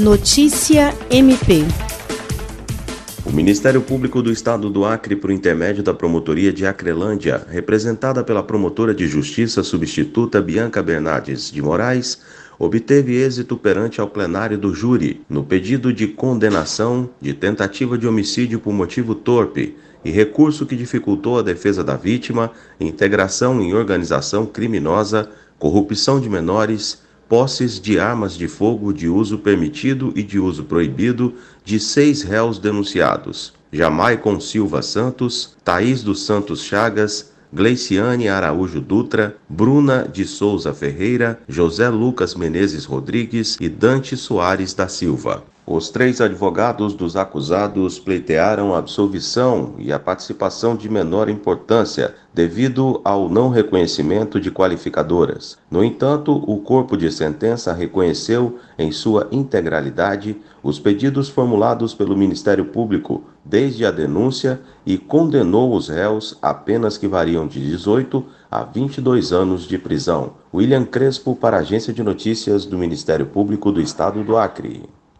Notícia MP. O Ministério Público do Estado do Acre, por intermédio da Promotoria de Acrelândia, representada pela promotora de Justiça substituta Bianca Bernardes de Moraes, obteve êxito perante ao plenário do júri no pedido de condenação de tentativa de homicídio por motivo torpe e recurso que dificultou a defesa da vítima, integração em organização criminosa, corrupção de menores, posses de armas de fogo de uso permitido e de uso proibido de seis réus denunciados: Jamaicon Silva Santos, Thaís dos Santos Chagas, Gleiciane Araújo Dutra, Bruna de Souza Ferreira, José Lucas Menezes Rodrigues e Dante Soares da Silva. Os três advogados dos acusados pleitearam a absolvição e a participação de menor importância devido ao não reconhecimento de qualificadoras. No entanto, o corpo de sentença reconheceu em sua integralidade os pedidos formulados pelo Ministério Público desde a denúncia e condenou os réus a penas que variam de 18 a 22 anos de prisão. William Crespo para a Agência de Notícias do Ministério Público do Estado do Acre.